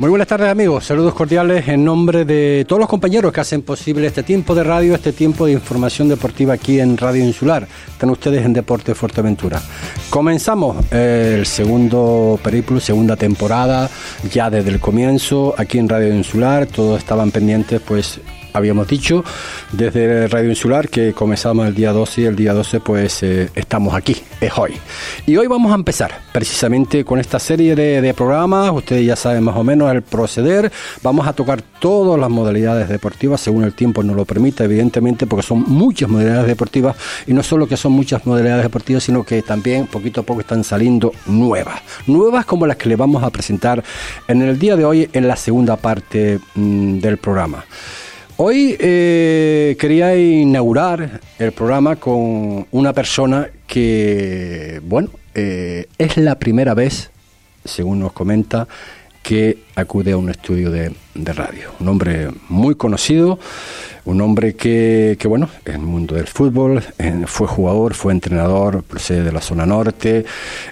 Muy buenas tardes amigos, saludos cordiales en nombre de todos los compañeros que hacen posible este tiempo de radio, este tiempo de información deportiva aquí en Radio Insular. Están ustedes en Deporte Fuerteventura. Comenzamos eh, el segundo periplo, segunda temporada, ya desde el comienzo aquí en Radio Insular, todos estaban pendientes pues habíamos dicho desde Radio Insular que comenzamos el día 12 y el día 12 pues eh, estamos aquí, es hoy. Y hoy vamos a empezar precisamente con esta serie de, programas, ustedes ya saben más o menos el proceder, vamos a tocar todas las modalidades deportivas según el tiempo nos lo permita, evidentemente porque son muchas modalidades deportivas y no solo que son muchas modalidades deportivas, sino que también poquito a poco están saliendo nuevas, nuevas como las que le vamos a presentar en el día de hoy en la segunda parte mm, del programa. Hoy eh, quería inaugurar el programa con una persona que, bueno, eh, es la primera vez, según nos comenta, que acude a un estudio de, radio. Un hombre muy conocido, un hombre que, bueno, en el mundo del fútbol, fue jugador, fue entrenador, procede de la zona norte.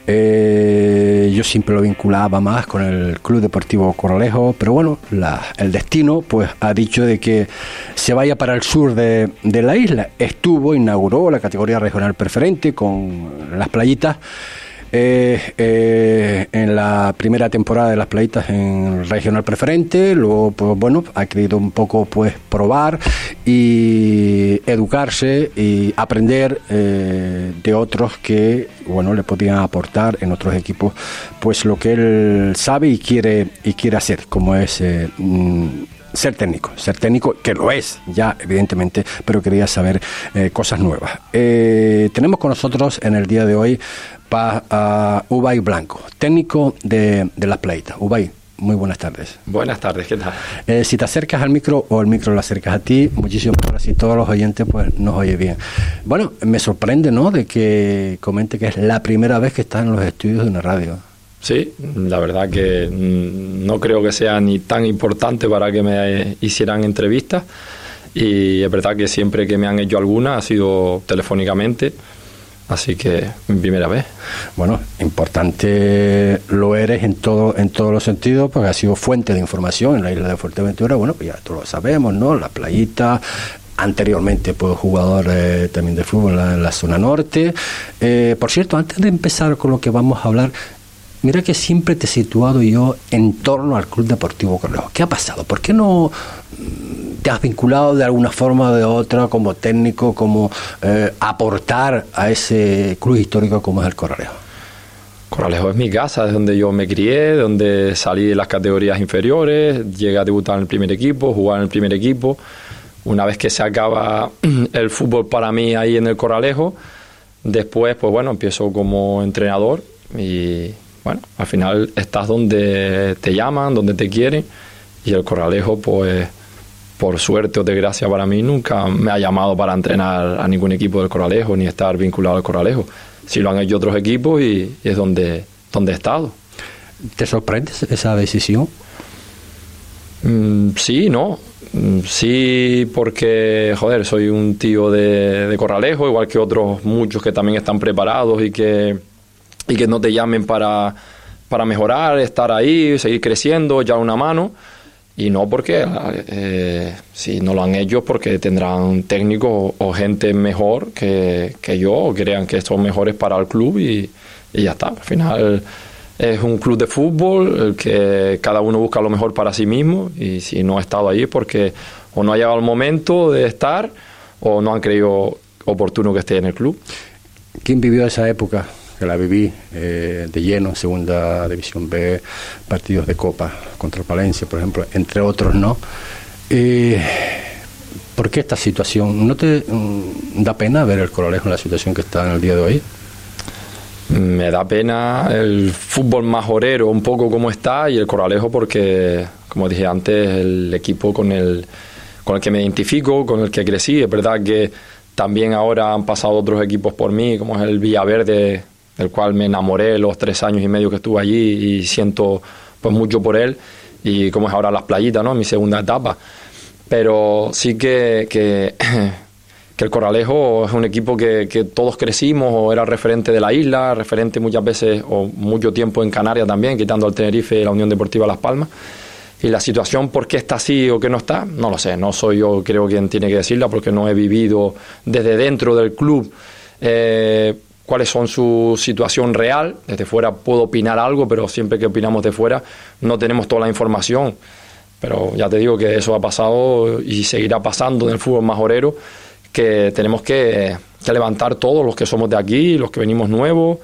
Eh, yo siempre lo vinculaba más con el Club Deportivo Corralejo, pero bueno, el destino pues ha dicho de que se vaya para el sur de, de la isla. Estuvo, inauguró la categoría regional preferente con las playitas. Eh, eh, en la primera temporada de las playitas en regional preferente, luego pues bueno, ha querido un poco pues probar y educarse y aprender eh, de otros que bueno le podían aportar en otros equipos pues lo que él sabe y quiere y quiere hacer, como es mm, ser técnico, ser técnico, que lo es ya, evidentemente, pero quería saber cosas nuevas. tenemos con nosotros en el día de hoy para uh, Ubay Blanco, técnico de, de las playitas. Ubay, muy buenas tardes. Buenas tardes, ¿qué tal? Eh, si te acercas al micro o el micro lo acercas a ti, muchísimo mejor, así todos los oyentes pues nos oye bien. Bueno, me sorprende, ¿no?, de que comente que es la primera vez que estás en los estudios de una radio. Sí, la verdad que mm, no creo que sea ni tan importante para que me hicieran entrevistas y es verdad que siempre que me han hecho alguna ha sido telefónicamente Así que primera vez. Bueno, importante lo eres en todo en todos los sentidos, porque ha sido fuente de información en la isla de Fuerteventura. Bueno, pues ya todos lo sabemos, ¿no? La playita, anteriormente pues jugador eh, también de fútbol en la, zona norte. Eh, por cierto, antes de empezar con lo que vamos a hablar, mira que siempre te he situado yo en torno al Club Deportivo Correjo. ¿Qué ha pasado? ¿Por qué no te has vinculado de alguna forma o de otra como técnico, como eh, aportar a ese club histórico como es el Corralejo? Corralejo es mi casa, es donde yo me crié, donde salí de las categorías inferiores, llegué a debutar en el primer equipo, jugar en el primer equipo. Una vez que se acaba el fútbol para mí ahí en el Corralejo, después, pues bueno, empiezo como entrenador y bueno, al final estás donde te llaman, donde te quieren y el Corralejo, pues por suerte o desgracia para mí, nunca me ha llamado para entrenar a ningún equipo del Corralejo ni estar vinculado al Corralejo. Sí lo han hecho otros equipos y, es donde, donde he estado. ¿Te sorprende esa decisión? Mm, sí, no. Mm, sí, porque, joder, soy un tío de, de Corralejo, igual que otros muchos que también están preparados y que y que no te llamen para, para mejorar, estar ahí, seguir creciendo, ya una mano. Y no porque, eh, si no lo han hecho, porque tendrán técnicos o, gente mejor que, que, yo, o crean que son mejores para el club y, y ya está. Al final es un club de fútbol, el que cada uno busca lo mejor para sí mismo y si no ha estado ahí porque o no ha llegado el momento de estar o no han creído oportuno que esté en el club. ¿Quién vivió esa época? Que la viví eh, de lleno en Segunda División B, partidos de Copa contra Palencia, por ejemplo, entre otros, ¿no? ¿Por qué esta situación? ¿No te mm, da pena ver el Coralejo en la situación que está en el día de hoy? Me da pena el fútbol majorero, un poco como está, y el Coralejo porque, como dije antes, el equipo con el, con el que me identifico, con el que crecí. Es verdad que también ahora han pasado otros equipos por mí, como es el Villaverde, del cual me enamoré los tres años y medio que estuve allí y siento pues mucho por él y cómo es ahora las playitas, ¿no? Mi segunda etapa. Pero sí que, que, el Corralejo es un equipo que, que, todos crecimos o era referente de la isla, referente muchas veces o mucho tiempo en Canarias también, quitando al Tenerife y la Unión Deportiva Las Palmas. Y la situación, ¿por qué está así o qué no está? No lo sé, no soy yo creo quien tiene que decirla porque no he vivido desde dentro del club eh, cuáles son su situación real. Desde fuera puedo opinar algo, pero siempre que opinamos de fuera no tenemos toda la información. Pero ya te digo que eso ha pasado y seguirá pasando en el fútbol majorero, que tenemos que, levantar todos los que somos de aquí, los que venimos nuevos,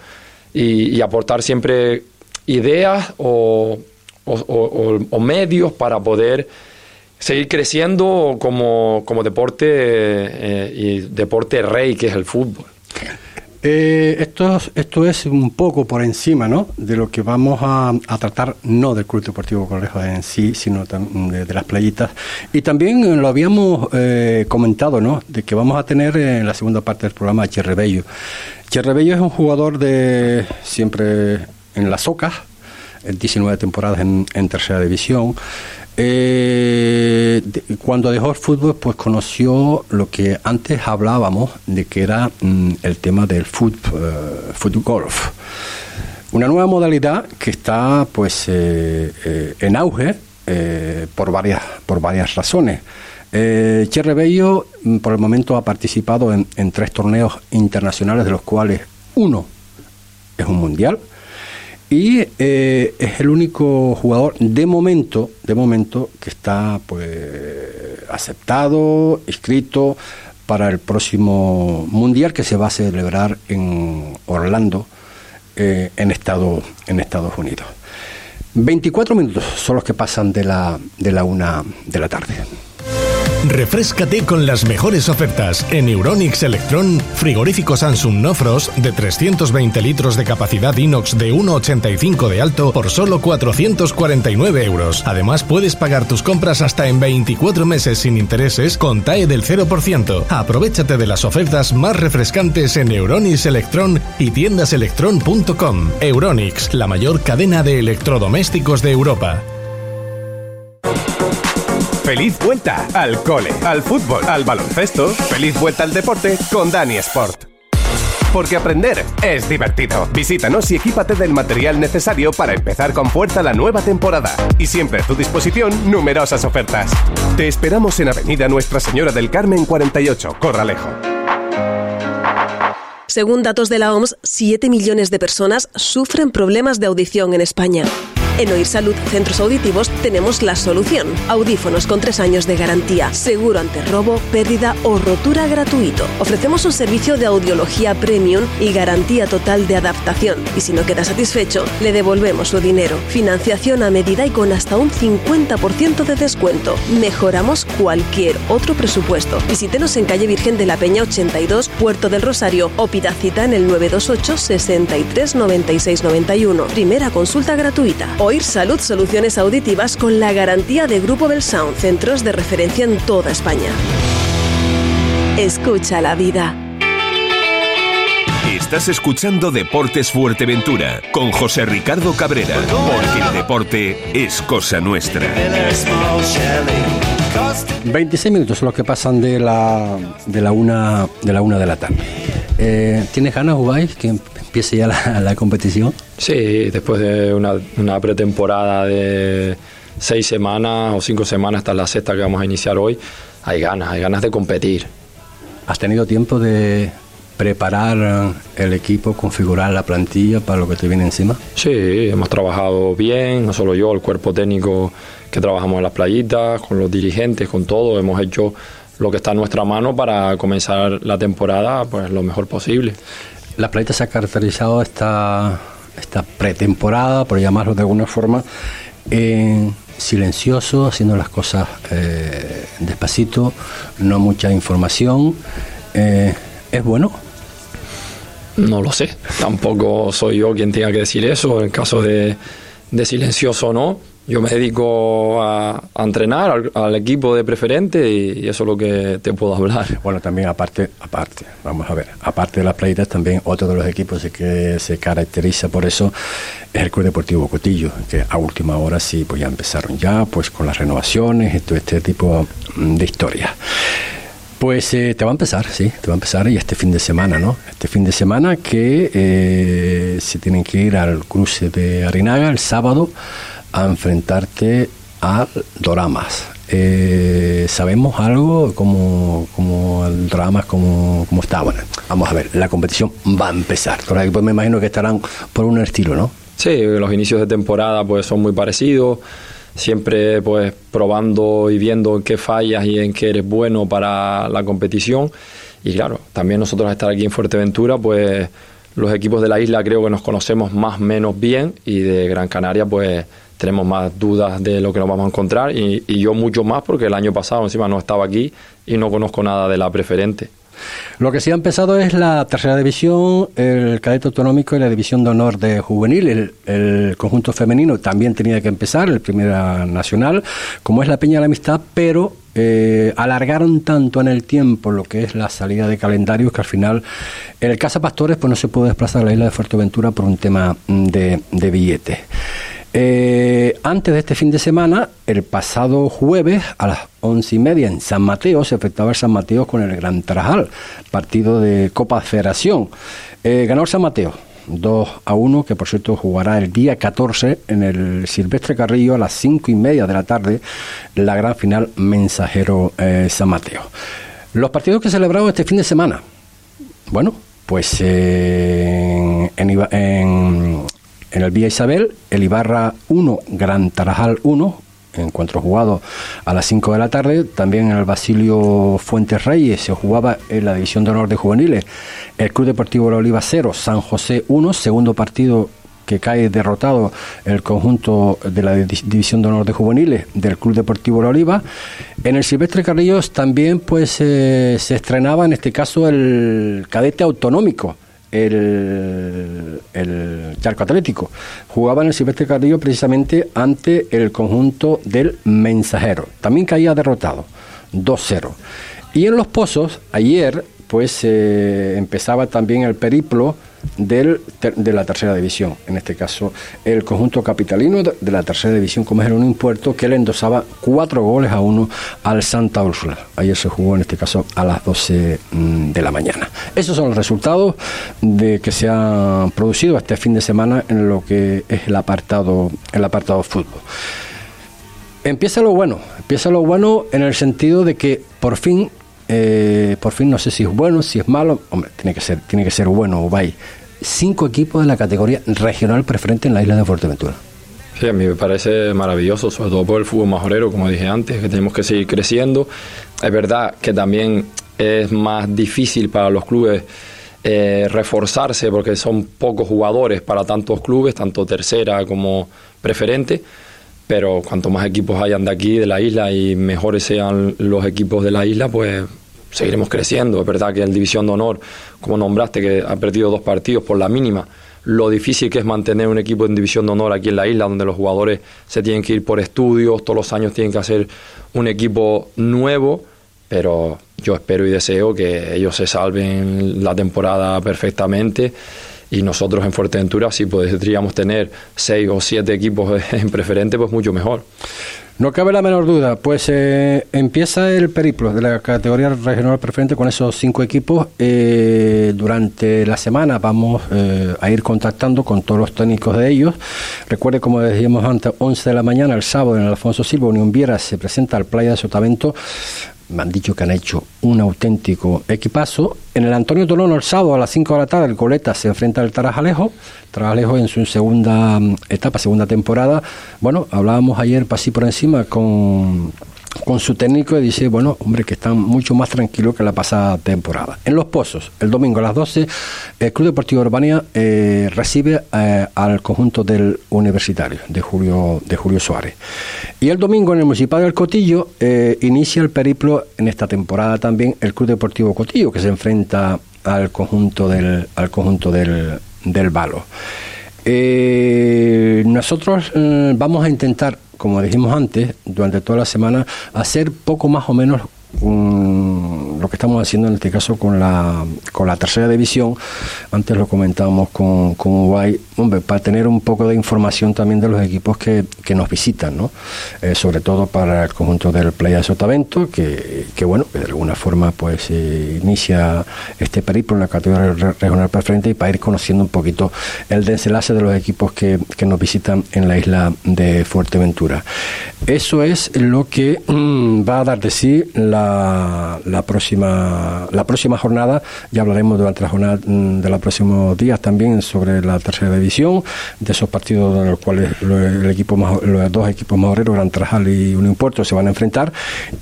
y aportar siempre ideas o medios para poder seguir creciendo como, como deporte eh, y deporte rey que es el fútbol. Eh, esto, esto es un poco por encima ¿no? de lo que vamos a, tratar, no del Club Deportivo Correjo en sí, sino de, las playitas. Y también lo habíamos eh, comentado, ¿no? de que vamos a tener en la segunda parte del programa a Cherrebello. Cherrebello es un jugador de siempre en las ocas, 19 temporadas en, tercera división. Eh, cuando dejó el fútbol, pues conoció lo que antes hablábamos de que era mm, el tema del fútbol, uh, golf. Una nueva modalidad que está pues eh, eh, en auge por, varias, por varias razones. Eh, mm, por el momento ha participado en, en tres torneos internacionales, de los cuales uno es un mundial, y eh, es el único jugador de momento, de momento, que está pues aceptado, inscrito para el próximo mundial que se va a celebrar en Orlando, eh, en, en Estados Unidos. 24 minutos son los que pasan de la, de la una de la tarde. Refrescate con las mejores ofertas en Euronix Electron, frigorífico Samsung No Frost de 320 litros de capacidad inox de 1,85 de alto por solo 449 euros. Además, puedes pagar tus compras hasta en 24 meses sin intereses con TAE del 0%. Aprovechate de las ofertas más refrescantes en Euronix Electron y tiendaselectron.com. Euronix, la mayor cadena de electrodomésticos de Europa. Feliz vuelta al cole, al fútbol, al baloncesto. Feliz vuelta al deporte con Dani Sport. Porque aprender es divertido. Visítanos y equípate del material necesario para empezar con fuerza la nueva temporada. Y siempre a tu disposición numerosas ofertas. Te esperamos en Avenida Nuestra Señora del Carmen 48, Corralejo. Según datos de la OMS, 7 millones de personas sufren problemas de audición en España. En Oír Salud Centros Auditivos tenemos la solución. Audífonos con tres años de garantía, seguro ante robo, pérdida o rotura gratuito. Ofrecemos un servicio de audiología premium y garantía total de adaptación. Y si no queda satisfecho, le devolvemos su dinero. Financiación a medida y con hasta un 50% de descuento. Mejoramos cualquier otro presupuesto. Visítenos en calle Virgen de la Peña 82, Puerto del Rosario o pida cita en el 928 63 96 91. Primera consulta gratuita. Oír Salud Soluciones Auditivas con la garantía de Grupo Belsound, centros de referencia en toda España. Escucha la vida. Estás escuchando Deportes Fuerteventura con José Ricardo Cabrera, porque el deporte es cosa nuestra. 26 minutos son los que pasan de la, de la, una, de la una de la tarde. Eh, ¿Tienes ganas, jugáis? Que empiece ya la, competición? Sí, después de una, pretemporada de seis semanas o cinco semanas hasta la sexta que vamos a iniciar hoy, hay ganas, hay ganas de competir. ¿Has tenido tiempo de preparar el equipo, configurar la plantilla para lo que te viene encima? Sí, hemos trabajado bien, no solo yo, el cuerpo técnico que trabajamos en las playitas, con los dirigentes, con todo, hemos hecho lo que está en nuestra mano para comenzar la temporada pues lo mejor posible. La Planeta se ha caracterizado esta, esta pretemporada, por llamarlo de alguna forma, en silencioso, haciendo las cosas eh, despacito, no mucha información. Eh, ¿Es bueno? No lo sé, tampoco soy yo quien tenga que decir eso, en caso de, de silencioso o no, Yo me dedico a, entrenar al, equipo de preferente y, eso es lo que te puedo hablar. Bueno, también aparte, aparte, vamos a ver, aparte de las playitas, también otro de los equipos que se caracteriza por eso es el Club Deportivo Cotillo, que a última hora sí, pues ya empezaron ya, pues con las renovaciones y todo este tipo de historias. Pues eh, te va a empezar, sí, te va a empezar y este fin de semana, ¿no? Este fin de semana que eh, se tienen que ir al cruce de Arinaga el sábado a enfrentarte a Doramas. Eh, ¿Sabemos algo como, como el Doramas, como, como está? Bueno, vamos a ver, la competición va a empezar. Pues me imagino que estarán por un estilo, ¿no? Sí, los inicios de temporada pues son muy parecidos siempre pues probando y viendo en qué fallas y en qué eres bueno para la competición. Y claro, también nosotros estar aquí en Fuerteventura, pues los equipos de la isla creo que nos conocemos más o menos bien y de Gran Canaria pues tenemos más dudas de lo que nos vamos a encontrar y, yo mucho más porque el año pasado encima no estaba aquí y no conozco nada de la preferente. Lo que sí ha empezado es la tercera división, el cadete autonómico y la división de honor de juvenil. El, conjunto femenino también tenía que empezar, el primera nacional, como es la Peña de la Amistad, pero eh, alargaron tanto en el tiempo lo que es la salida de calendarios que al final en el Casa Pastores pues no se pudo desplazar a la isla de Fuerteventura por un tema de billetes. Eh, antes de este fin de semana, el pasado jueves a las once y media en San Mateo, se efectuaba el San Mateo con el Gran Tarajal, partido de Copa Federación. Eh, ganó el San Mateo, 2 a 1, que por cierto jugará el día 14 en el Silvestre Carrillo a las cinco y media de la tarde, la gran final Mensajero eh, San Mateo. Los partidos que celebraron este fin de semana. Bueno, pues en, en, en el Vía Isabel, el Ibarra 1, Gran Tarajal 1, encuentro jugado a las 5 de la tarde. También en el Basilio Fuentes Reyes se jugaba en la División de Honor de Juveniles el Club Deportivo La Oliva 0, San José 1, segundo partido que cae derrotado el conjunto de la División de Honor de Juveniles del Club Deportivo La Oliva. En el Silvestre Carrillos también pues eh, se estrenaba en este caso el cadete autonómico el, el Charco Atlético. Jugaba en el Silvestre Carrillo precisamente ante el conjunto del Mensajero. También caía derrotado, 2-0. Y en Los Pozos, ayer, pues eh, empezaba también el periplo del, de la tercera división, en este caso el conjunto capitalino de, la tercera división, como es el Puerto, que le endosaba cuatro goles a uno al Santa Úrsula. Ayer se jugó en este caso a las 12 mm, de la mañana. Esos son los resultados de que se han producido este fin de semana en lo que es el apartado, el apartado fútbol. Empieza lo bueno, empieza lo bueno en el sentido de que por fin eh, por fin no sé si es bueno, si es malo, hombre, tiene que ser, tiene que ser bueno, Ubay. Cinco equipos de la categoría regional preferente en la isla de Fuerteventura. Sí, a mí me parece maravilloso, sobre todo por el fútbol majorero, como dije antes, que tenemos que seguir creciendo. Es verdad que también es más difícil para los clubes eh, reforzarse porque son pocos jugadores para tantos clubes, tanto tercera como preferente pero cuanto más equipos hayan de aquí, de la isla, y mejores sean los equipos de la isla, pues seguiremos creciendo. Es verdad que el División de Honor, como nombraste, que ha perdido dos partidos por la mínima, lo difícil que es mantener un equipo en División de Honor aquí en la isla, donde los jugadores se tienen que ir por estudios, todos los años tienen que hacer un equipo nuevo, pero yo espero y deseo que ellos se salven la temporada perfectamente y nosotros en Fuerteventura si podríamos tener seis o siete equipos en preferente, pues mucho mejor. No cabe la menor duda, pues eh, empieza el periplo de la categoría regional preferente con esos cinco equipos. Eh, durante la semana vamos eh, a ir contactando con todos los técnicos de ellos. Recuerde, como decíamos antes, 11 de la mañana, el sábado, en el Alfonso Silva, Unión Viera se presenta al Playa de Sotavento me han dicho que han hecho un auténtico equipazo. En el Antonio Tolono el sábado a las 5 de la tarde el Coleta se enfrenta al Tarajalejo. Tarajalejo en su segunda mm, etapa, segunda temporada. Bueno, hablábamos ayer así por encima con con su técnico y dice, bueno, hombre, que están mucho más tranquilos que la pasada temporada. En Los Pozos, el domingo a las 12, el Club Deportivo Urbania eh, recibe eh, al conjunto del Universitario de Julio, de Julio Suárez. Y el domingo en el Municipal del Cotillo eh, inicia el periplo en esta temporada también el Club Deportivo Cotillo, que se enfrenta al conjunto del, al conjunto del, del Balo. nosotros vamos a intentar como dijimos antes, durante toda la semana, hacer poco más o menos lo que estamos haciendo en este caso con la, con la tercera división, antes lo comentábamos con, con Uruguay, para tener un poco de información también de los equipos que, que nos visitan, ¿no? Eh, sobre todo para el conjunto del Playa de Sotavento, que, que bueno, de alguna forma pues inicia este periplo en la categoría regional preferente y para ir conociendo un poquito el desenlace de los equipos que, que nos visitan en la isla de Fuerteventura. Eso es lo que mm, va a dar de sí la la, próxima la próxima jornada. Ya hablaremos durante la jornada mm, de los próximos días también sobre la tercera división, de esos partidos en los cuales el equipo los dos equipos majoreros, Gran Trajal y Unión Puerto, se van a enfrentar.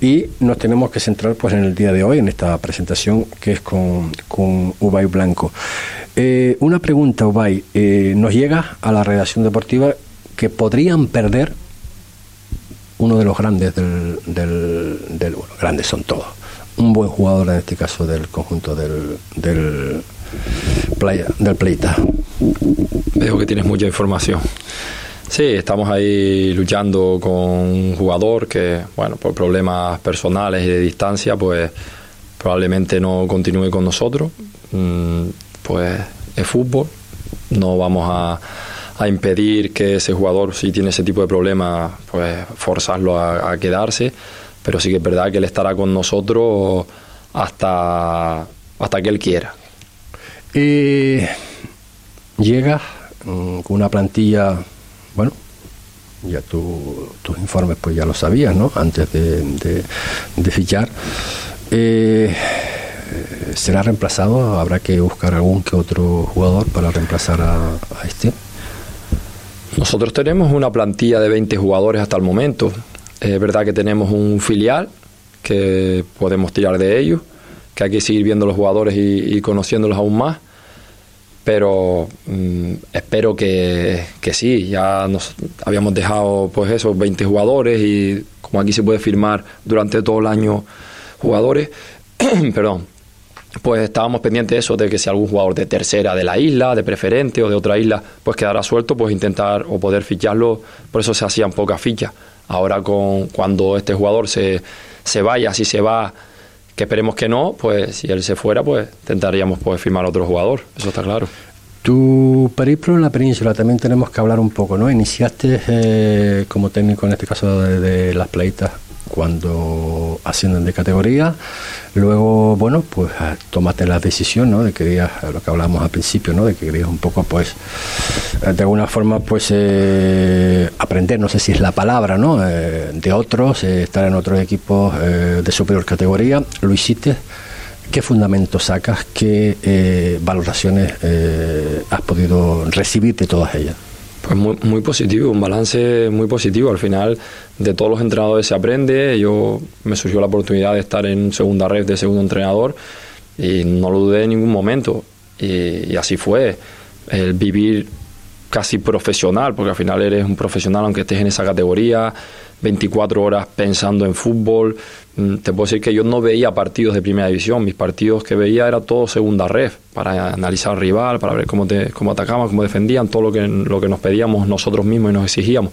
Y nos tenemos que centrar pues en el día de hoy, en esta presentación que es con, con Ubay Blanco. Eh, una pregunta, Ubay. Eh, nos llega a la redacción deportiva que podrían perder uno de los grandes del, del, bueno, grandes son todos. Un buen jugador en este caso del conjunto del, del, playa, del Pleita. Veo que tienes mucha información. Sí, estamos ahí luchando con un jugador que, bueno, por problemas personales y de distancia, pues probablemente no continúe con nosotros. Mm, pues es fútbol, no vamos a a impedir que ese jugador, si tiene ese tipo de problemas, pues forzarlo a, quedarse. Pero sí que es verdad que él estará con nosotros hasta, hasta que él quiera. Y llega mm, con una plantilla, bueno, ya tus informes pues ya lo sabías, ¿no? Antes de, de, fichar. Eh, ¿Será reemplazado? ¿Habrá que buscar algún que otro jugador para reemplazar a este? Nosotros tenemos una plantilla de 20 jugadores hasta el momento. Es verdad que tenemos un filial que podemos tirar de ellos, que hay que seguir viendo los jugadores y, conociéndolos aún más. Pero mm, espero que, que, sí, ya nos habíamos dejado pues esos 20 jugadores y como aquí se puede firmar durante todo el año jugadores, perdón, pues estábamos pendientes de eso, de que si algún jugador de tercera de la isla, de preferente o de otra isla, pues quedara suelto, pues intentar o poder ficharlo, por eso se hacían pocas fichas. Ahora con cuando este jugador se, se vaya, si se va, que esperemos que no, pues si él se fuera, pues intentaríamos pues firmar otro jugador, eso está claro. Tu periplo en la península también tenemos que hablar un poco, ¿no? Iniciaste eh, como técnico en este caso de, de las pleitas cuando ascienden de categoría. Luego, bueno, pues ah, tomaste la decisión, ¿no? De que querías, lo que hablábamos al principio, ¿no? De que querías un poco, pues, de alguna forma, pues, eh, aprender, no sé si es la palabra, ¿no? Eh, de otros, eh, estar en otros equipos de superior categoría. Lo hiciste. ¿Qué fundamentos sacas? ¿Qué valoraciones has podido recibir de todas ellas? Pues muy, muy positivo, un balance muy positivo. Al final, de todos los entrenadores se aprende. Yo me surgió la oportunidad de estar en segunda red de segundo entrenador y no lo dudé en ningún momento. Y, así fue. El vivir casi profesional, porque al final eres un profesional aunque estés en esa categoría, 24 horas pensando en fútbol. Mm, te puedo decir que yo no veía partidos de primera división, mis partidos que veía era todo segunda red, para analizar al rival, para ver cómo, te, cómo atacaban, cómo defendían, todo lo que, lo que nos pedíamos nosotros mismos y nos exigíamos.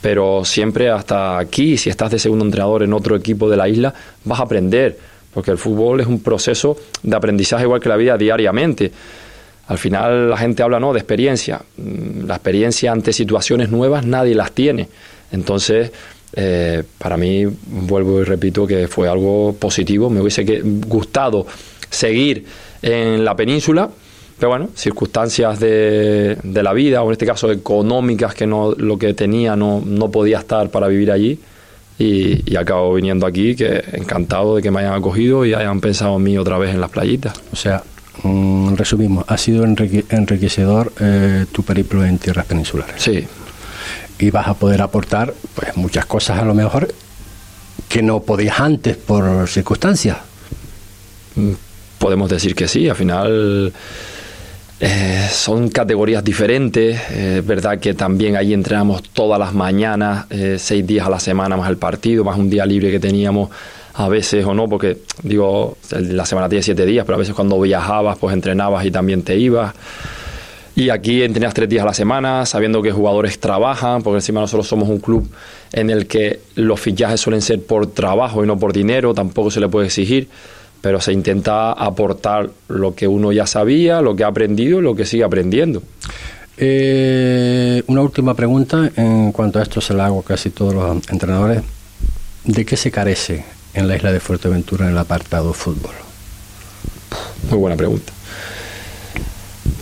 Pero siempre hasta aquí, si estás de segundo entrenador en otro equipo de la isla, vas a aprender, porque el fútbol es un proceso de aprendizaje igual que la vida diariamente. Al final la gente habla no de experiencia. Mm, la experiencia ante situaciones nuevas nadie las tiene. Entonces, eh, para mí, vuelvo y repito que fue algo positivo. Me hubiese gustado seguir en la península, pero bueno, circunstancias de, de, la vida, o en este caso económicas, que no lo que tenía no, no podía estar para vivir allí. Y, y, acabo viniendo aquí, que encantado de que me hayan acogido y hayan pensado en mí otra vez en las playitas. O sea, mm, resumimos, ha sido enriquecedor eh, tu periplo en tierras peninsulares. Sí, y vas a poder aportar pues muchas cosas a lo mejor que no podías antes por circunstancias. Mm, podemos decir que sí, al final eh, son categorías diferentes. Es verdad que también ahí entrenamos todas las mañanas, eh, seis días a la semana más el partido, más un día libre que teníamos a veces o no, porque digo, la semana tiene siete días, pero a veces cuando viajabas pues entrenabas y también te ibas. Y aquí entrenas tres días a la semana, sabiendo que jugadores trabajan, porque encima nosotros somos un club en el que los fichajes suelen ser por trabajo y no por dinero, tampoco se le puede exigir, pero se intenta aportar lo que uno ya sabía, lo que ha aprendido y lo que sigue aprendiendo. Eh, una última pregunta, en cuanto a esto se la hago a casi todos los entrenadores. ¿De qué se carece en la isla de Fuerteventura en el apartado fútbol? Muy buena pregunta.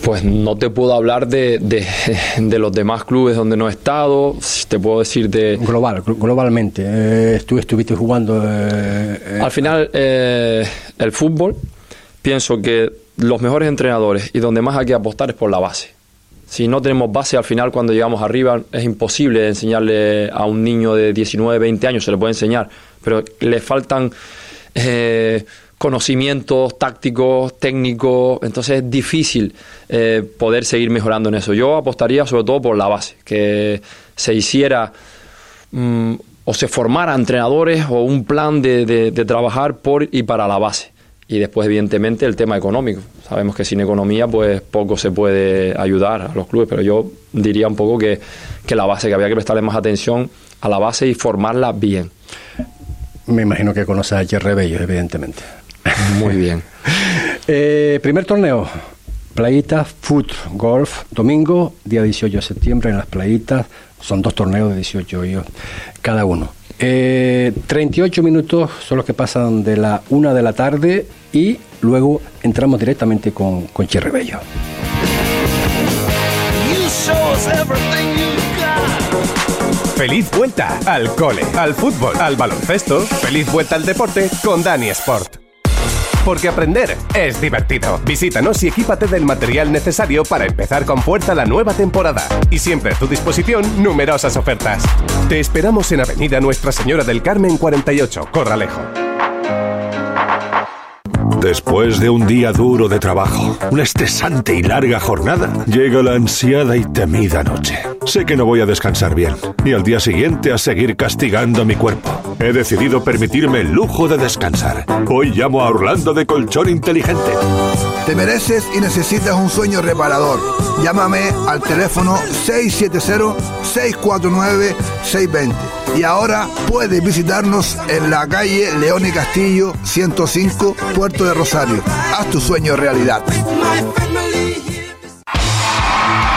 Pues no te puedo hablar de, de, los demás clubes donde no he estado, te puedo decir de... Global, globalmente, eh, tú estuviste jugando... Eh, eh, Al final, el fútbol, pienso que los mejores entrenadores y donde más hay que apostar es por la base. Si no tenemos base, al final cuando llegamos arriba es imposible enseñarle a un niño de 19, 20 años, se le puede enseñar, pero le faltan conocimientos tácticos, técnicos, entonces es difícil eh, poder seguir mejorando en eso. Yo apostaría sobre todo por la base, que se hiciera mm, o se formara entrenadores o un plan de, trabajar por y para la base. Y después, evidentemente, el tema económico. Sabemos que sin economía, pues poco se puede ayudar a los clubes, pero yo diría un poco que, que la base, que había que prestarle más atención a la base y formarla bien. Me imagino que conoces a Jerry Bello, evidentemente. Muy bien. Eh, primer torneo, Playita Foot Golf, domingo, día 18 de septiembre en las playitas. Son dos torneos de 18 hoyos cada uno. 38 eh, minutos son los que pasan de la una de la tarde y luego entramos directamente con, con Bello. Feliz vuelta al cole, al fútbol, al baloncesto. Feliz vuelta al deporte con Dani Sport porque aprender es divertido. Visítanos y equípate del material necesario para empezar con fuerza la nueva temporada. Y siempre a tu disposición numerosas ofertas. Te esperamos en Avenida Nuestra Señora del Carmen 48, Corralejo. Después de un día duro de trabajo, una estresante y larga jornada, llega la ansiada y temida noche. Sé que no voy a descansar bien y al día siguiente a seguir castigando mi cuerpo. He decidido permitirme el lujo de descansar. Hoy llamo a Orlando de Colchón Inteligente. Te mereces y necesitas un sueño reparador. Llámame al teléfono 670-649-620. Y ahora puedes visitarnos en la calle León y Castillo 105, Puerto de Rosario. Haz tu sueño realidad.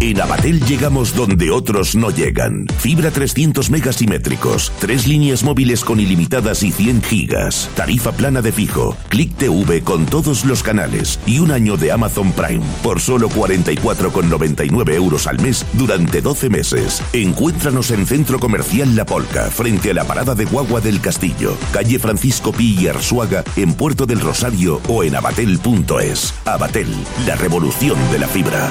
En Abatel llegamos donde otros no llegan. Fibra 300 megasimétricos, tres líneas móviles con ilimitadas y 100 gigas, tarifa plana de fijo, Click TV con todos los canales y un año de Amazon Prime por solo 44,99 euros al mes durante 12 meses. Encuéntranos en Centro Comercial La Polca, frente a la parada de Guagua del Castillo, calle Francisco Pi y Arzuaga, en Puerto del Rosario o en abatel.es. Abatel, la revolución de la fibra.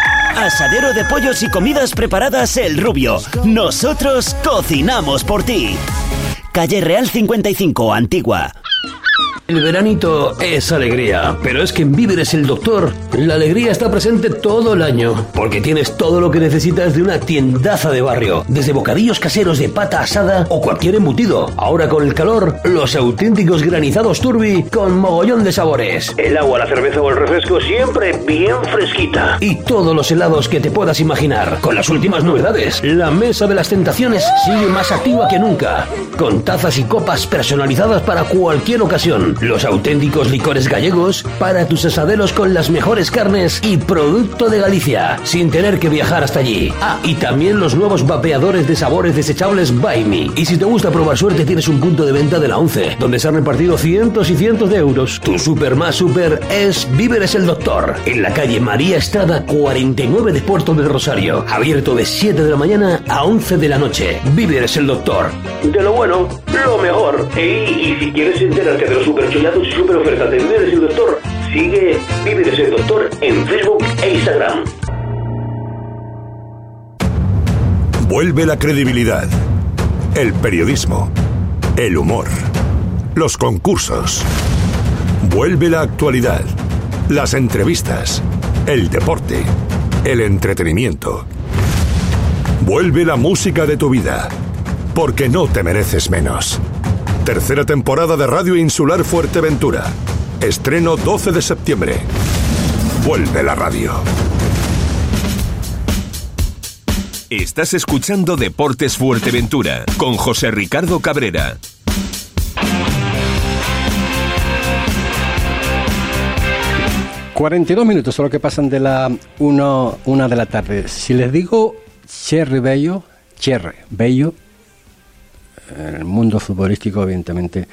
Asadero de pollos y comidas preparadas El Rubio. Nosotros cocinamos por ti. Calle Real 55, Antigua. El veranito es alegría, pero es que en Víveres el Doctor la alegría está presente todo el año, porque tienes todo lo que necesitas de una tiendaza de barrio, desde bocadillos caseros de pata asada o cualquier embutido. Ahora con el calor, los auténticos granizados turbi con mogollón de sabores. El agua, la cerveza o el refresco siempre bien fresquita. Y todos los helados que te puedas imaginar, con las últimas novedades. La mesa de las tentaciones sigue más activa que nunca, con tazas y copas personalizadas para cualquier ocasión los auténticos licores gallegos para tus asaderos con las mejores carnes y producto de Galicia, sin tener que viajar hasta allí. Ah, y también los nuevos vapeadores de sabores desechables By Me. Y si te gusta probar suerte, tienes un punto de venta de la 11, donde se han repartido cientos y cientos de euros. Tu super más super es Víveres el Doctor, en la calle María Estrada 49 de Puerto del Rosario, abierto de 7 de la mañana a 11 de la noche. Víveres el Doctor. De lo bueno, lo mejor. Y, si quieres enterarte de los super super ofertas de el Doctor, sigue el Doctor en Facebook e Instagram. Vuelve la credibilidad, el periodismo, el humor, los concursos. Vuelve la actualidad, las entrevistas, el deporte, el entretenimiento. Vuelve la música de tu vida, porque no te mereces menos. Tercera temporada de Radio Insular Fuerteventura. Estreno 12 de septiembre. Vuelve la radio. Estás escuchando Deportes Fuerteventura con José Ricardo Cabrera. ...42 minutos son lo que pasan de la 1 una de la tarde. Si les digo Cherry Bello, Cherry Bello, el mundo futbolístico evidentemente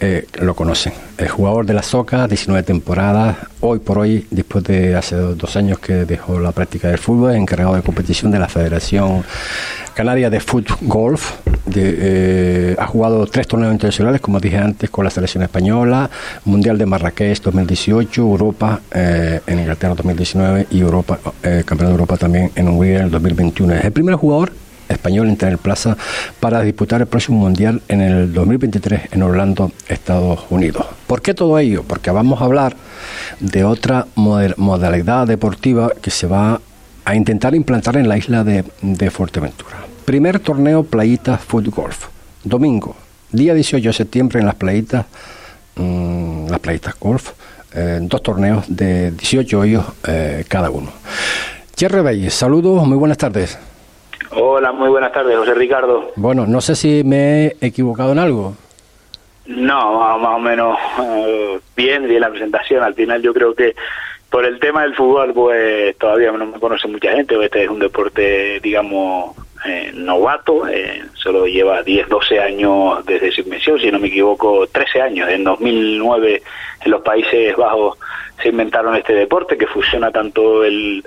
eh, lo conocen. El jugador de la Soca, 19 temporadas, hoy por hoy, después de hace dos años que dejó la práctica del fútbol, encargado de competición de la Federación Canaria de Foot Golf. Eh, ha jugado tres torneos internacionales, como dije antes, con la selección española, Mundial de Marrakech 2018, Europa eh, en Inglaterra 2019 y Europa, Campeonato de Europa también en Hungría en el 2021. Es el primer jugador español en tener plaza para disputar el próximo Mundial en el 2023 en Orlando, Estados Unidos. ¿Por qué todo ello? Porque vamos a hablar de otra modalidad deportiva que se va a intentar implantar en la isla de, Fuerteventura. Primer torneo Playita Foot Golf. Domingo, día 18 de septiembre en las playitas, mm, las playitas golf, eh, dos torneos de 18 hoyos eh, cada uno. Thierry Belles, saludos, muy buenas tardes. Hola, muy buenas tardes, José Ricardo. Bueno, no sé si me he equivocado en algo. No, más, o menos eh, bien, bien la presentación. Al final yo creo que por el tema del fútbol, pues todavía no me conoce mucha gente. Este es un deporte, digamos, eh, novato. Eh, solo lleva 10, 12 años desde su invención, si no me equivoco, 13 años. En 2009 en los Países Bajos se inventaron este deporte que fusiona tanto el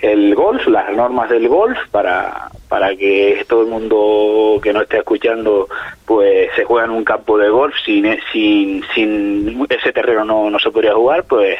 el golf, las normas del golf, para, para que todo el mundo que no esté escuchando pues se juega en un campo de golf, sin, sin, sin ese terreno no, no se podría jugar, pues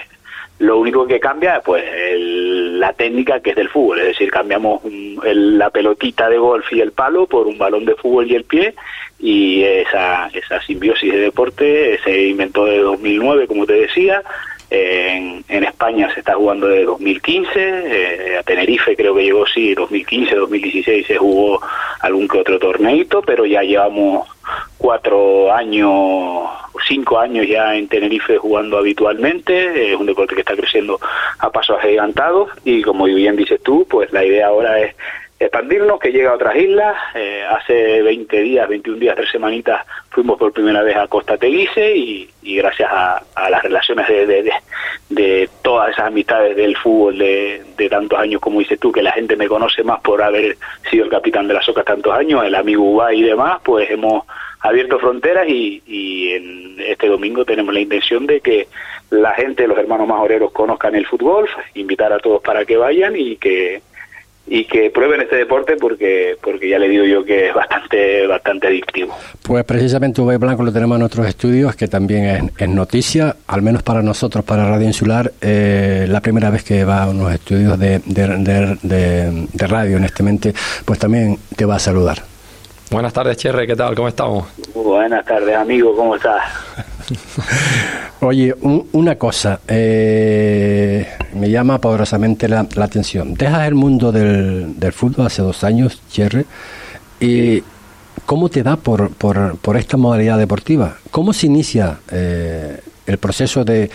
lo único que cambia pues la técnica que es del fútbol, es decir, cambiamos la pelotita de golf y el palo por un balón de fútbol y el pie y esa, esa simbiosis de deporte se inventó de 2009, como te decía, en, en, España se está jugando de 2015, eh, a Tenerife creo que llegó, sí, 2015, 2016 se jugó algún que otro torneito, pero ya llevamos cuatro años, cinco años ya en Tenerife jugando habitualmente, es un deporte que está creciendo a pasos agigantados y como bien dices tú, pues la idea ahora es expandirnos, que llega a otras islas. Eh, hace 20 días, 21 días, tres semanitas fuimos por primera vez a Costa Teguise y, gracias a, las relaciones de, de, todas esas amistades del fútbol de, tantos años, como dices tú, que la gente me conoce más por haber sido el capitán de la Soca tantos años, el amigo Ubay y demás, pues hemos abierto fronteras y, y en este domingo tenemos la intención de que la gente, los hermanos majoreros conozcan el fútbol, invitar a todos para que vayan y que y que prueben este deporte porque porque ya le digo yo que es bastante bastante adictivo. Pues precisamente Ubay Blanco lo tenemos en nuestros estudios, que también es, noticia, al menos para nosotros, para Radio Insular, eh, la primera vez que va a unos estudios de, de, radio en este mente, pues también te va a saludar. Buenas tardes, Cherre, ¿qué tal? ¿Cómo estamos? Buenas tardes, amigo, ¿cómo estás? Oye, una cosa, eh, me llama poderosamente la, atención. Dejas el mundo del, fútbol hace dos años, Cherry, y ¿cómo te da por, por, esta modalidad deportiva? ¿Cómo se inicia eh, el proceso de,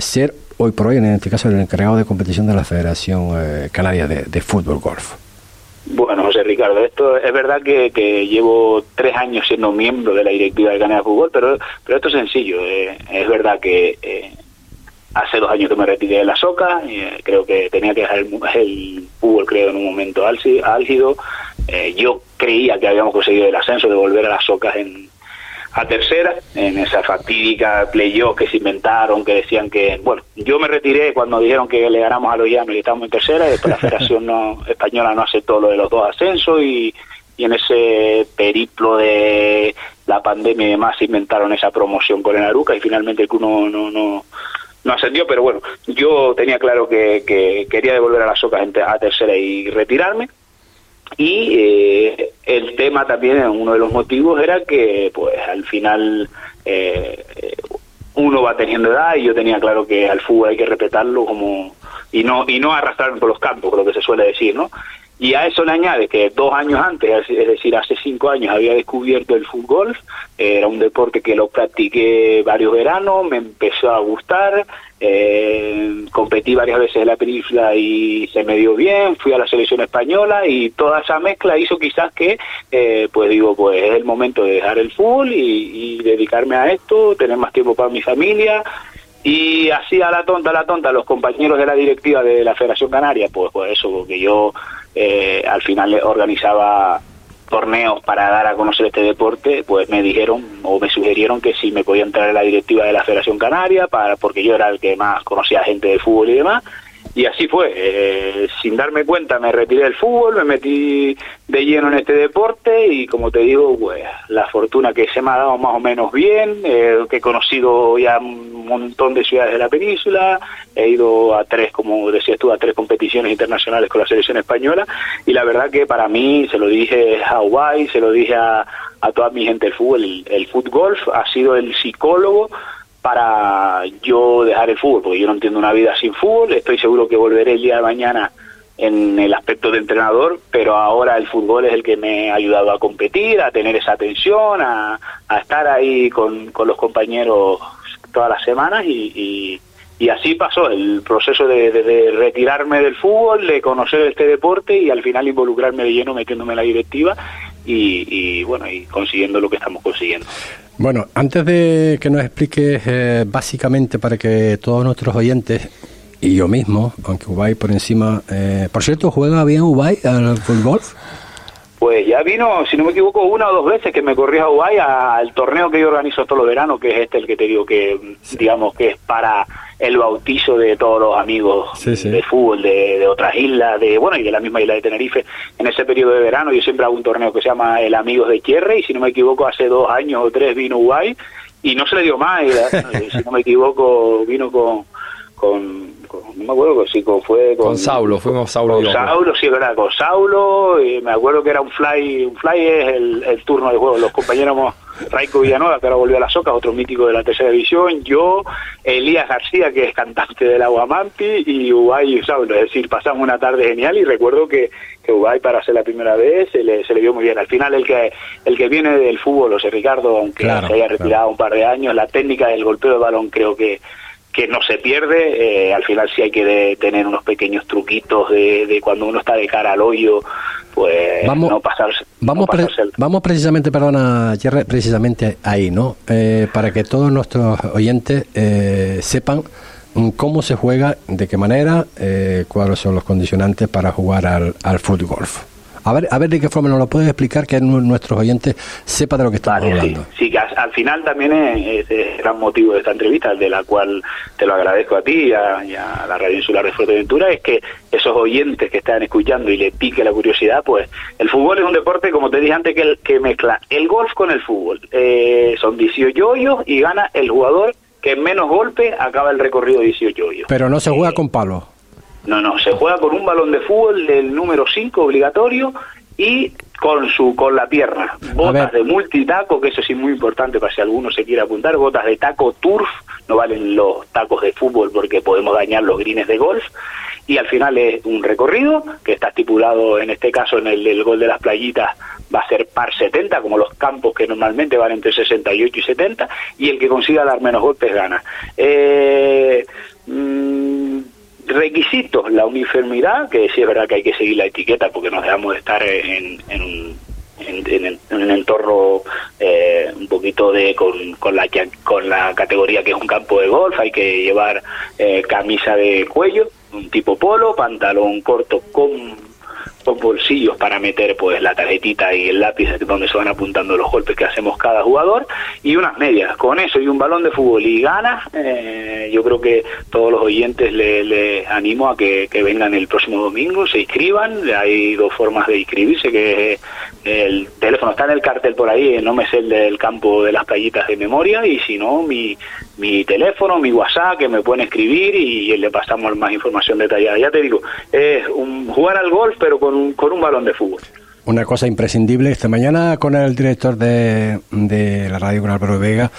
ser hoy por hoy, en este caso, el encargado de competición de la Federación eh, Canaria de, Fútbol Golf? Bueno, Ricardo, esto es verdad que, llevo tres años siendo miembro de la directiva de Canadá de Fútbol, pero, pero esto es sencillo. eh, es verdad que eh, hace dos años que me retiré de la soca, eh, creo que tenía que dejar el, el fútbol, creo, en un momento álgido. Eh, yo creía que habíamos conseguido el ascenso de volver a las socas en, a tercera, en esa fatídica playoff que se inventaron, que decían que, bueno, yo me retiré cuando dijeron que le ganamos a los llanos y estábamos en tercera, y después la Federación no, Española no aceptó lo de los dos ascensos y, y en ese periplo de la pandemia y demás se inventaron esa promoción con el Aruca y finalmente el club no, no, no, no ascendió, pero bueno, yo tenía claro que, que quería devolver a las socas a tercera y retirarme. Y eh, el tema también, uno de los motivos era que, pues, al final eh, uno va teniendo edad y yo tenía claro que al fútbol hay que respetarlo como y no y no arrastrarme por los campos, lo que se suele decir, ¿no? Y a eso le añade que dos años antes, es decir, hace cinco años, había descubierto el fútbol. Era un deporte que lo practiqué varios veranos, me empezó a gustar. eh, competí varias veces en la península y se me dio bien. Fui a la selección española y toda esa mezcla hizo quizás que, eh, pues digo, pues es el momento de dejar el fútbol y, y dedicarme a esto, tener más tiempo para mi familia. Y así a la tonta, a la tonta, los compañeros de la directiva de la Federación Canaria, pues, pues eso, porque yo eh, al final organizaba torneos para dar a conocer este deporte, pues me dijeron o me sugirieron que si me podía entrar en la directiva de la Federación Canaria, para porque yo era el que más conocía gente de fútbol y demás. Y así fue, eh, sin darme cuenta me retiré del fútbol, me metí de lleno en este deporte y como te digo, pues la fortuna que se me ha dado más o menos bien, eh, que he conocido ya un montón de ciudades de la península, he ido a tres, como decías tú, a tres competiciones internacionales con la selección española y la verdad que para mí, se lo dije a Hawaii, se lo dije a, a toda mi gente del fútbol, el, el ha sido el psicólogo para yo dejar el fútbol, porque yo no entiendo una vida sin fútbol, estoy seguro que volveré el día de mañana en el aspecto de entrenador, pero ahora el fútbol es el que me ha ayudado a competir, a tener esa atención, a, estar ahí con, con los compañeros todas las semanas y, y, así pasó. El proceso de retirarme del fútbol, de conocer este deporte y al final involucrarme de lleno metiéndome en la directiva y, y bueno, y consiguiendo lo que estamos consiguiendo. Bueno, antes de que nos expliques eh, básicamente para que todos nuestros oyentes y yo mismo, aunque Ubay por encima, eh, por cierto, ¿juega bien Ubay al fútbol? Pues ya vino, si no me equivoco, una o dos veces que me corrí a Uruguay al torneo que yo organizo todos los veranos, que es este el que te digo que, digamos, que es para el bautizo de todos los amigos Sí, sí. de fútbol de, de otras islas, de bueno, y de la misma isla de Tenerife. En ese periodo de verano yo siempre hago un torneo que se llama el Amigos de Chierre, y si no me equivoco, hace dos años o tres vino Uruguay, y no se le dio más, y la- si no me equivoco, vino con... con con- no me acuerdo si con, fue con, Con Saulo, fuimos Saulo con. Saulo, sí, verdad, con Saulo, y me acuerdo que era un fly, un fly es el, el turno de juego, los compañeros Raico Villanueva, que ahora volvió a la Soca, otro mítico de la tercera división, yo, Elías García, que es cantante del Aguamampi, y Ubay y Saulo, es decir, pasamos una tarde genial y recuerdo que, que Ubay para ser la primera vez se le, se le vio muy bien. Al final el que el que viene del fútbol, sea, Ricardo, aunque Claro, se haya retirado un par de años, la técnica del golpeo de balón creo que que no se pierde, eh, al final sí hay que de- tener unos pequeños truquitos de, de cuando uno está de cara al hoyo, pues Vamos- no pasarse. Vamos, no pre- pasarse el- vamos precisamente, perdona, Jerry, precisamente ahí, ¿no? Eh, para que todos nuestros oyentes eh, sepan cómo se juega, de qué manera, eh, cuáles son los condicionantes para jugar al, al fútbol golf. A ver, a ver de qué forma nos lo puedes explicar que nu- nuestros oyentes sepan de lo que estamos Vale, hablando. sí, que al, al final también es, el gran motivo de esta entrevista, de la cual te lo agradezco a ti y a, y a la Radio Insular de Fuerteventura, es que esos oyentes que están escuchando y le pique la curiosidad, pues el fútbol es un deporte, como te dije antes, que, el- que mezcla el golf con el fútbol. Eh, son 18 hoyos y gana el jugador que en menos golpe acaba el recorrido de 18 hoyos. Pero no se juega con palos. No, no, se juega con un balón de fútbol del número 5 obligatorio y con su con la pierna. Botas de multitaco, que eso sí es muy importante para si alguno se quiere apuntar, botas de taco turf, no valen los tacos de fútbol porque podemos dañar los greens de golf. Y al final es un recorrido que está estipulado, en este caso en el, el gol de las playitas, va a ser par 70, como los campos que normalmente van entre 68 y 70, y el que consiga dar menos golpes gana. Eh, mm, requisitos, la uniformidad, que sí es verdad que hay que seguir la etiqueta porque nos dejamos de estar en, en, en- un entorno eh, un poquito de con, con la con la categoría que es un campo de golf hay que llevar eh, camisa de cuello un tipo polo pantalón corto con bolsillos para meter pues la tarjetita y el lápiz donde se van apuntando los golpes que hacemos cada jugador y unas medias. Con eso y un balón de fútbol y ganas eh, yo creo que todos los oyentes le, le animo a que, vengan el próximo domingo se inscriban. Hay dos formas de inscribirse que es el teléfono está en el cartel por ahí no me sé el del campo de las playitas de memoria y si no mi mi teléfono, mi WhatsApp, que me pueden escribir y, le pasamos más información detallada. Ya te digo, es un, jugar al golf, pero con con un balón de fútbol. Una cosa imprescindible. Esta mañana con el director de, de la radio, con Álvaro Vega,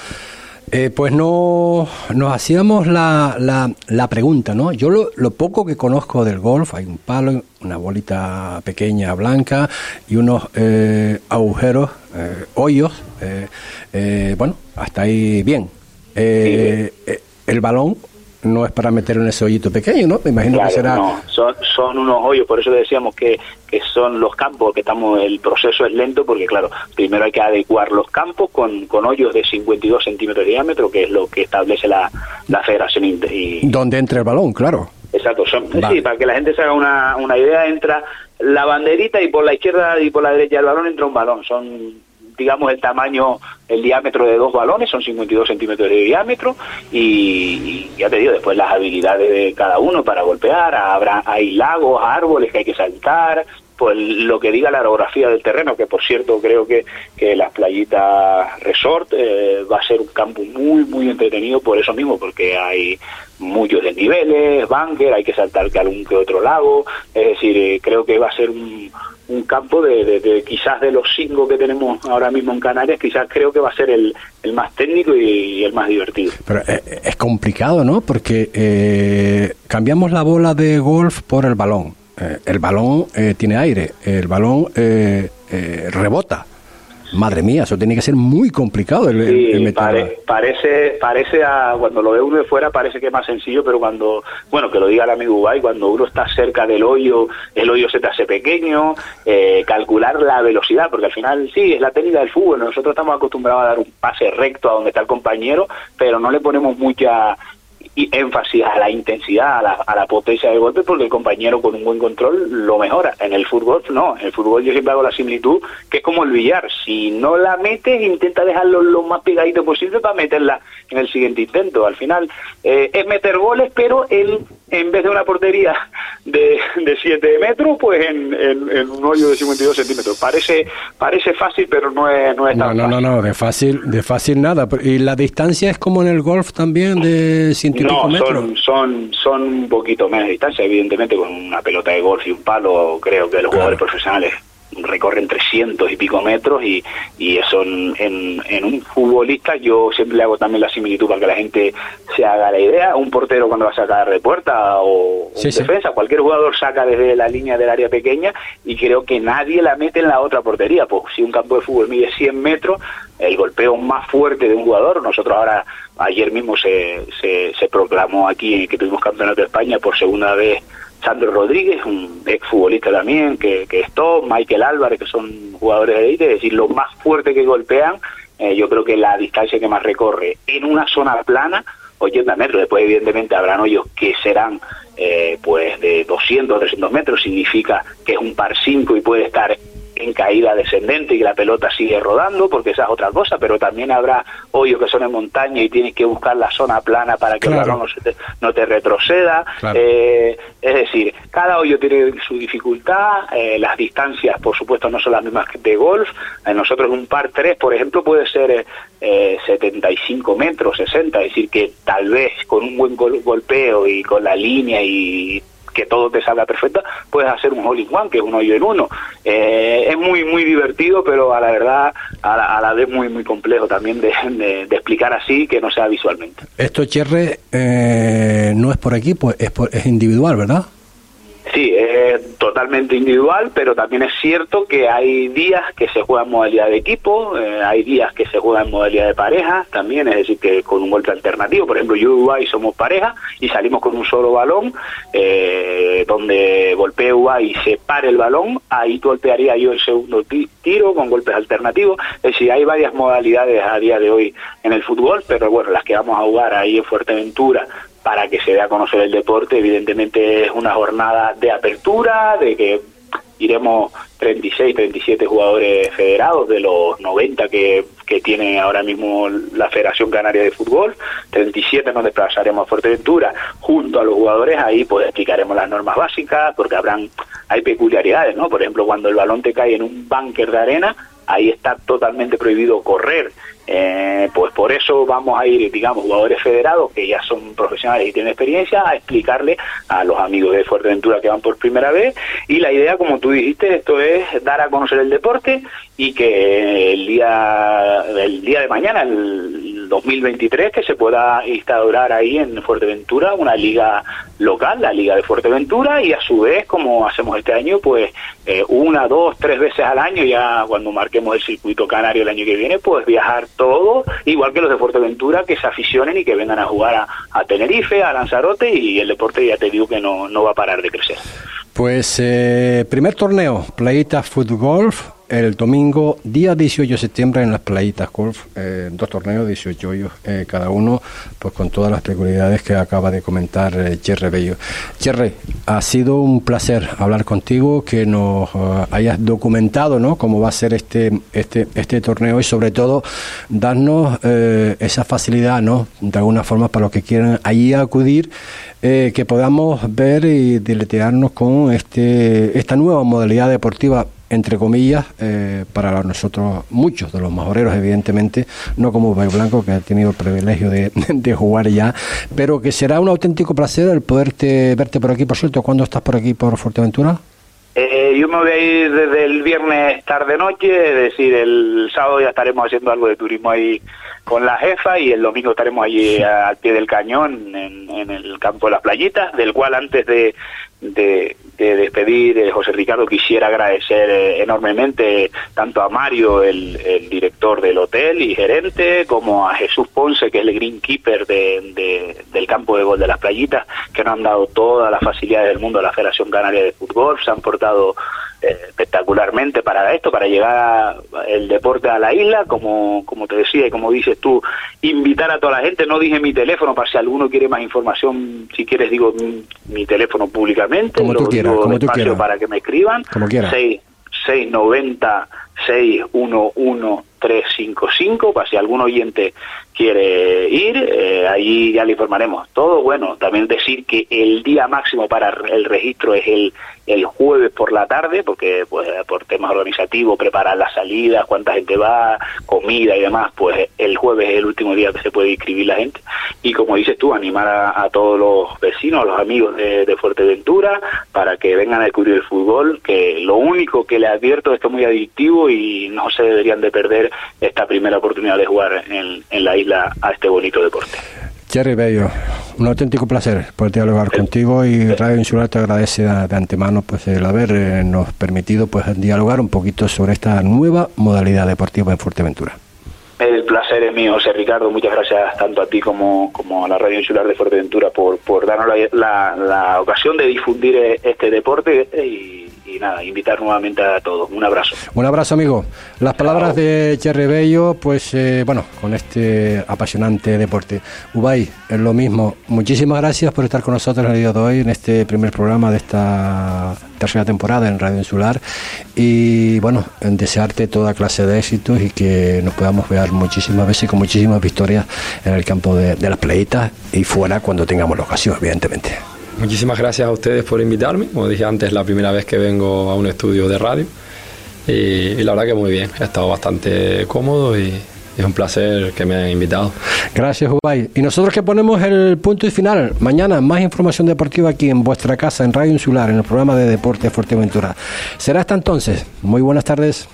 eh, pues no, nos hacíamos la, la, la pregunta, ¿no? Yo lo, lo poco que conozco del golf, hay un palo, una bolita pequeña blanca y unos eh, agujeros, eh, hoyos, eh, eh, bueno, hasta ahí bien. Eh, eh, el balón no es para meter en ese hoyito pequeño, ¿no? Me imagino Claro, que será... no, son, son unos hoyos, por eso decíamos que, que son los campos, que estamos, el proceso es lento, porque claro, primero hay que adecuar los campos con, con hoyos de 52 centímetros de diámetro, que es lo que establece la, la federación. Y, Donde entre el balón, claro. Exacto, son, Vale. sí, para que la gente se haga una, una idea, entra la banderita y por la izquierda y por la derecha del balón entra un balón. Son, digamos, el tamaño, el diámetro de dos balones, son 52 centímetros de diámetro y, ya te digo, después las habilidades de cada uno para golpear, habrá, hay lagos, árboles que hay que saltar, pues lo que diga la orografía del terreno, que por cierto creo que, que las playitas resort eh, va a ser un campo muy, muy entretenido por eso mismo, porque hay muchos desniveles, bunker, hay que saltar que algún que otro lago, es decir, eh, creo que va a ser un, un campo de, de- quizás de los cinco que tenemos ahora mismo en Canarias, quizás creo que va a ser el, el más técnico y, el más divertido. Pero eh, es complicado, ¿no? Porque eh, cambiamos la bola de golf por el balón. Eh, el balón eh, tiene aire, el balón eh, eh, rebota. Madre mía, eso tiene que ser muy complicado el, Sí, pare- parece, parece a, cuando lo ve uno de fuera parece que es más sencillo, pero cuando, bueno, que lo diga el amigo Ubay, cuando uno está cerca del hoyo, el hoyo se te hace pequeño, eh, calcular la velocidad, porque al final sí, es la técnica del fútbol, nosotros estamos acostumbrados a dar un pase recto a donde está el compañero, pero no le ponemos mucha y énfasis a la intensidad, a la, a la potencia del golpe, porque el compañero con un buen control lo mejora. En el fútbol no, en el fútbol yo siempre hago la similitud, que es como el billar. Si no la metes, intenta dejarlo lo más pegadito posible para meterla en el siguiente intento. Al final eh, es meter goles, pero en, en vez de una portería de, de 7 metros, pues en, en- en un hoyo de 52 centímetros. Parece parece fácil, pero no es, no es No, tan no, no, fácil. no, de fácil, de fácil nada. Y la distancia es como en el golf también, de ciento y pico No, metros. son, son, son un poquito menos de distancia, evidentemente con una pelota de golf y un palo, creo que los jugadores profesionales recorren 300 y pico metros y, y eso en, en, en un futbolista yo siempre le hago también la similitud para que la gente se haga la idea, un portero cuando va a sacar de puerta o Sí, un sí. defensa, cualquier jugador saca desde la línea del área pequeña y creo que nadie la mete en la otra portería, pues si un campo de fútbol mide 100 metros, el golpeo más fuerte de un jugador, nosotros ahora, ayer mismo se, se, se proclamó aquí que tuvimos campeonato de España por segunda vez Sandro Rodríguez, un exfutbolista también, que, que es top, Michael Álvarez, que son jugadores de élite, es decir, los más fuertes que golpean, eh, yo creo que la distancia que más recorre en una zona plana, 80 metros, después evidentemente habrán hoyos que serán eh, pues de 200, 300 metros, significa que es un par 5 y puede estar en caída descendente y que la pelota sigue rodando, porque esa es otra cosa, pero también habrá hoyos que son en montaña y tienes que buscar la zona plana para que el balón no, te, no te retroceda. Claro. Eh, es decir, cada hoyo tiene su dificultad, eh, las distancias, por supuesto, no son las mismas que de golf. Eh, nosotros un par 3, por ejemplo, puede ser eh, eh, 75 metros, 60, es decir, que tal vez con un buen gol- golpeo y con la línea y que todo te salga perfecto, puedes hacer un hole in one, que es un hoyo en uno. Eh, es muy, muy divertido, pero a la verdad, a la, a la vez muy, muy complejo también de, explicar así, que no sea visualmente. Esto, Cherre, eh, no es por equipo, es, por- es individual, ¿verdad? Sí, eh, totalmente individual, pero también es cierto que hay días que se juega en modalidad de equipo, eh, hay días que se juega en modalidad de pareja también, es decir, que con un golpe alternativo. Por ejemplo, yo y Uruguay somos pareja y salimos con un solo balón, eh, donde golpea Uruguay y se para el balón, ahí golpearía yo el segundo tiro con golpes alternativos. Es decir, hay varias modalidades a día de hoy en el fútbol, pero bueno, las que vamos a jugar ahí en Fuerteventura para que se dé a conocer el deporte. Evidentemente es una jornada de apertura, de que iremos 36, 37 jugadores federados de los 90 que, que tiene ahora mismo la Federación Canaria de Fútbol. 37 nos desplazaremos a Fuerteventura junto a los jugadores. Ahí pues explicaremos las normas básicas porque habrán hay peculiaridades, ¿no? Por ejemplo, cuando el balón te cae en un búnker de arena, ahí está totalmente prohibido correr. Eh, pues por eso vamos a ir, digamos, jugadores federados que ya son profesionales y tienen experiencia a explicarle a los amigos de Fuerteventura que van por primera vez. Y la idea, como tú dijiste, esto es dar a conocer el deporte y que el día, el día de mañana, el 2023, que se pueda instaurar ahí en Fuerteventura una liga local, la Liga de Fuerteventura, y a su vez, como hacemos este año, pues eh, una, dos, tres veces al año, ya cuando marquemos el circuito canario el año que viene, pues viajar todo, igual que los de Fuerteventura, que se aficionen y que vengan a jugar a, a Tenerife, a Lanzarote, y el deporte ya te digo que no, no va a parar de crecer. Pues eh, primer torneo, Playita Foot Golf, el domingo, día 18 de septiembre, en las Playitas Golf, eh, dos torneos, 18 hoyos eh, cada uno, pues con todas las peculiaridades que acaba de comentar eh, Bello. Jerry, ha sido un placer hablar contigo, que nos eh, hayas documentado ¿no? cómo va a ser este, este, este torneo y sobre todo darnos esa facilidad, ¿no? de alguna forma, para los que quieran allí acudir. Que podamos ver y deletearnos con este esta nueva modalidad deportiva entre comillas, eh, para nosotros, muchos de los majoreros, evidentemente, no como Bay Blanco, que ha tenido el privilegio de, jugar ya, pero que será un auténtico placer el poderte verte por aquí. Por cierto, ¿cuándo estás por aquí, por Fuerteventura? Eh, yo me voy a ir desde el viernes tarde-noche, es decir, el sábado ya estaremos haciendo algo de turismo ahí con la jefa y el domingo estaremos allí al pie del cañón en, en el campo de las playitas, del cual antes de, de, de despedir, eh, José Ricardo, quisiera agradecer eh, enormemente tanto a Mario, el, el, director del hotel y gerente, como a Jesús Ponce, que es el greenkeeper de, de, del campo de gol de las playitas, que nos han dado todas las facilidades del mundo a la Federación Canaria de Fútbol, se han portado eh, espectacularmente para esto, para llegar el deporte a la isla, como, como te decía y como dices tú, invitar a toda la gente, no dije mi teléfono para si alguno quiere más información, si quieres digo mi, mi teléfono públicamente, como tú quieras, como tú quieras. para que me escriban, como quieras. 6, 690 611 355 para si algún oyente quiere ir, eh, ahí ya le informaremos. Todo bueno, también decir que el día máximo para el registro es el, el jueves por la tarde, porque pues por temas organizativos, preparar las salidas, cuánta gente va, comida y demás, pues el jueves es el último día que se puede inscribir la gente. Y como dices tú, animar a, todos los vecinos, a los amigos de, de, Fuerteventura, para que vengan a descubrir el fútbol, que lo único que les advierto es que es muy adictivo y no se deberían de perder esta primera oportunidad de jugar en, en la isla a este bonito deporte. Jerry Bello, un auténtico placer poder dialogar sí. contigo y Radio Insular te agradece de antemano pues el habernos eh, permitido pues dialogar un poquito sobre esta nueva modalidad deportiva en Fuerteventura. El placer es mío, José Ricardo. Muchas gracias tanto a ti como, como a la Radio Insular de Fuerteventura por, por darnos la, la, la ocasión de difundir este deporte y, y, nada, invitar nuevamente a todos. Un abrazo. Un abrazo, amigo. Las palabras de Jerry Bello, pues eh, bueno, con este apasionante deporte. Ubay, es lo mismo. Muchísimas gracias por estar con nosotros el día de hoy en este primer programa de esta tercera temporada en Radio Insular y bueno, en desearte toda clase de éxitos y que nos podamos ver muchísimas veces con muchísimas victorias en el campo de, de las playitas y fuera cuando tengamos la ocasión, evidentemente. Muchísimas gracias a ustedes por invitarme. Como dije antes, es la primera vez que vengo a un estudio de radio. Y, la verdad que muy bien. He estado bastante cómodo y es un placer que me hayan invitado. Gracias, Ubay. Y nosotros que ponemos el punto y final. Mañana más información deportiva aquí en vuestra casa, en Radio Insular, en el programa de Deporte Fuerteventura. Será hasta entonces. Muy buenas tardes.